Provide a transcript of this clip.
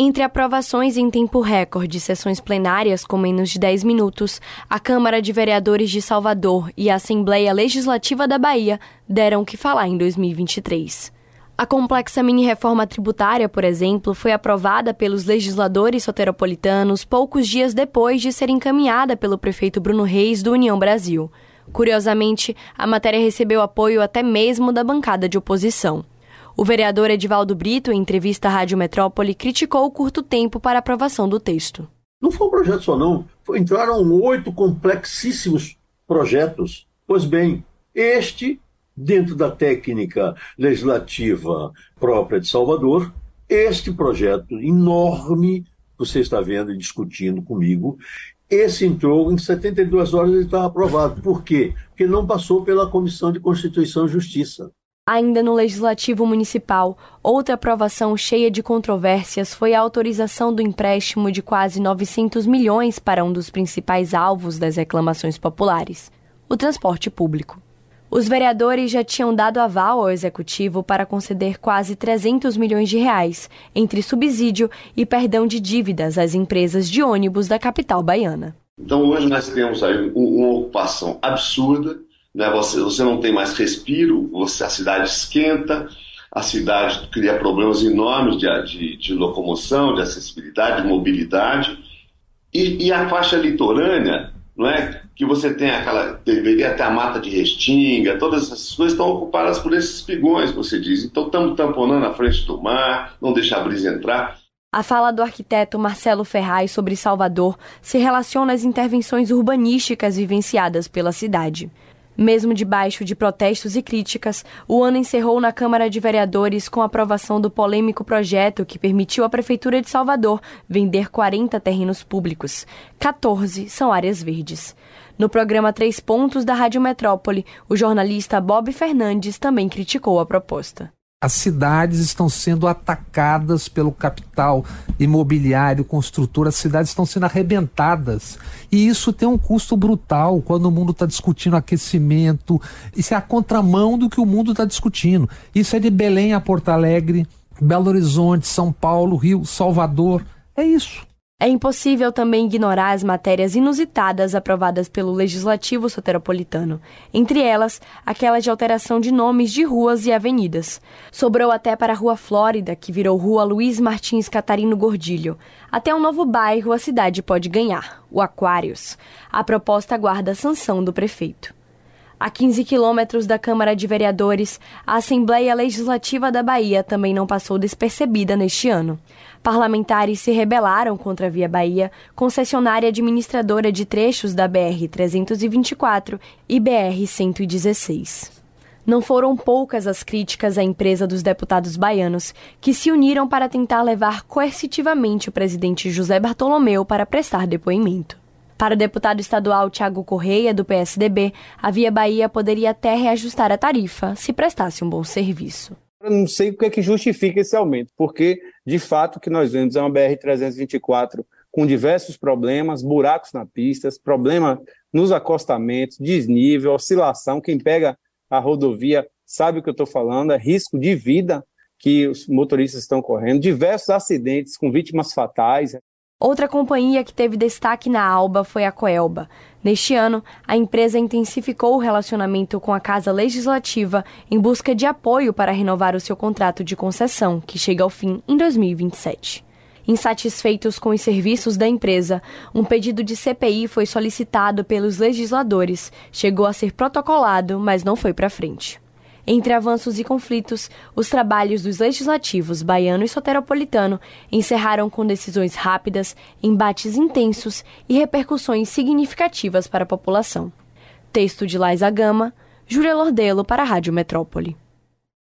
Entre aprovações em tempo recorde sessões plenárias com menos de 10 minutos, a Câmara de Vereadores de Salvador e a Assembleia Legislativa da Bahia deram o que falar em 2023. A complexa mini-reforma tributária, por exemplo, foi aprovada pelos legisladores soteropolitanos poucos dias depois de ser encaminhada pelo prefeito Bruno Reis do União Brasil. Curiosamente, a matéria recebeu apoio até mesmo da bancada de oposição. O vereador Edivaldo Brito, em entrevista à Rádio Metrópole, criticou o curto tempo para aprovação do texto. Não foi um projeto só, não. Entraram oito complexíssimos projetos. Pois bem, este, dentro da técnica legislativa própria de Salvador, este projeto enorme que você está vendo e discutindo comigo, esse entrou em 72 horas e estava aprovado. Por quê? Porque não passou pela Comissão de Constituição e Justiça. Ainda no Legislativo Municipal, outra aprovação cheia de controvérsias foi a autorização do empréstimo de quase 900 milhões para um dos principais alvos das reclamações populares: o transporte público. Os vereadores já tinham dado aval ao executivo para conceder quase 300 milhões de reais entre subsídio e perdão de dívidas às empresas de ônibus da capital baiana. Então hoje nós temos aí uma ocupação absurda né? Você, você não tem mais respiro, você, a cidade esquenta, a cidade cria problemas enormes de, de, de locomoção, de acessibilidade, de mobilidade. E, e, a faixa litorânea, não é? que você tem aquela. deveria ter a mata de restinga, todas essas coisas estão ocupadas por esses pigões, você diz. Então estamos tamponando a frente do mar, não deixa a brisa entrar. A fala do arquiteto Marcelo Ferraz sobre Salvador se relaciona às intervenções urbanísticas vivenciadas pela cidade. Mesmo debaixo de protestos e críticas, o ano encerrou na Câmara de Vereadores com a aprovação do polêmico projeto que permitiu à Prefeitura de Salvador vender 40 terrenos públicos. 14 são áreas verdes. No programa Três Pontos da Rádio Metrópole, o jornalista Bob Fernandes também criticou a proposta. As cidades estão sendo atacadas pelo capital imobiliário, construtor, as cidades estão sendo arrebentadas. E isso tem um custo brutal quando o mundo está discutindo aquecimento. Isso é a contramão do que o mundo está discutindo. Isso é de Belém a Porto Alegre, Belo Horizonte, São Paulo, Rio, Salvador. É isso. É impossível também ignorar as matérias inusitadas aprovadas pelo Legislativo Soteropolitano, entre elas aquela de alteração de nomes de ruas e avenidas. Sobrou até para a Rua Flórida, que virou Rua Luiz Martins Catarino Gordilho. Até um novo bairro a cidade pode ganhar, o Aquários. A proposta aguarda a sanção do prefeito. A 15 quilômetros da Câmara de Vereadores, a Assembleia Legislativa da Bahia também não passou despercebida neste ano. Parlamentares se rebelaram contra a Via Bahia, concessionária administradora de trechos da BR-324 e BR-116. Não foram poucas as críticas à empresa dos deputados baianos, que se uniram para tentar levar coercitivamente o presidente José Bartolomeu para prestar depoimento. Para o deputado estadual Tiago Correia, do PSDB, a Via Bahia poderia até reajustar a tarifa se prestasse um bom serviço. Eu não sei o que é que justifica esse aumento, porque, de fato, o que nós vemos é uma BR-324 com diversos problemas, buracos na pista, problema nos acostamentos, desnível, oscilação. Quem pega a rodovia sabe o que eu estou falando, é risco de vida que os motoristas estão correndo, diversos acidentes com vítimas fatais. Outra companhia que teve destaque na Alba foi a Coelba. Neste ano, a empresa intensificou o relacionamento com a Casa Legislativa em busca de apoio para renovar o seu contrato de concessão, que chega ao fim em 2027. Insatisfeitos com os serviços da empresa, um pedido de CPI foi solicitado pelos legisladores, chegou a ser protocolado, mas não foi para frente. Entre avanços e conflitos, os trabalhos dos legislativos baiano e soteropolitano encerraram com decisões rápidas, embates intensos e repercussões significativas para a população. Texto de Laisa Gama, Júlia Lordelo para a Rádio Metrópole.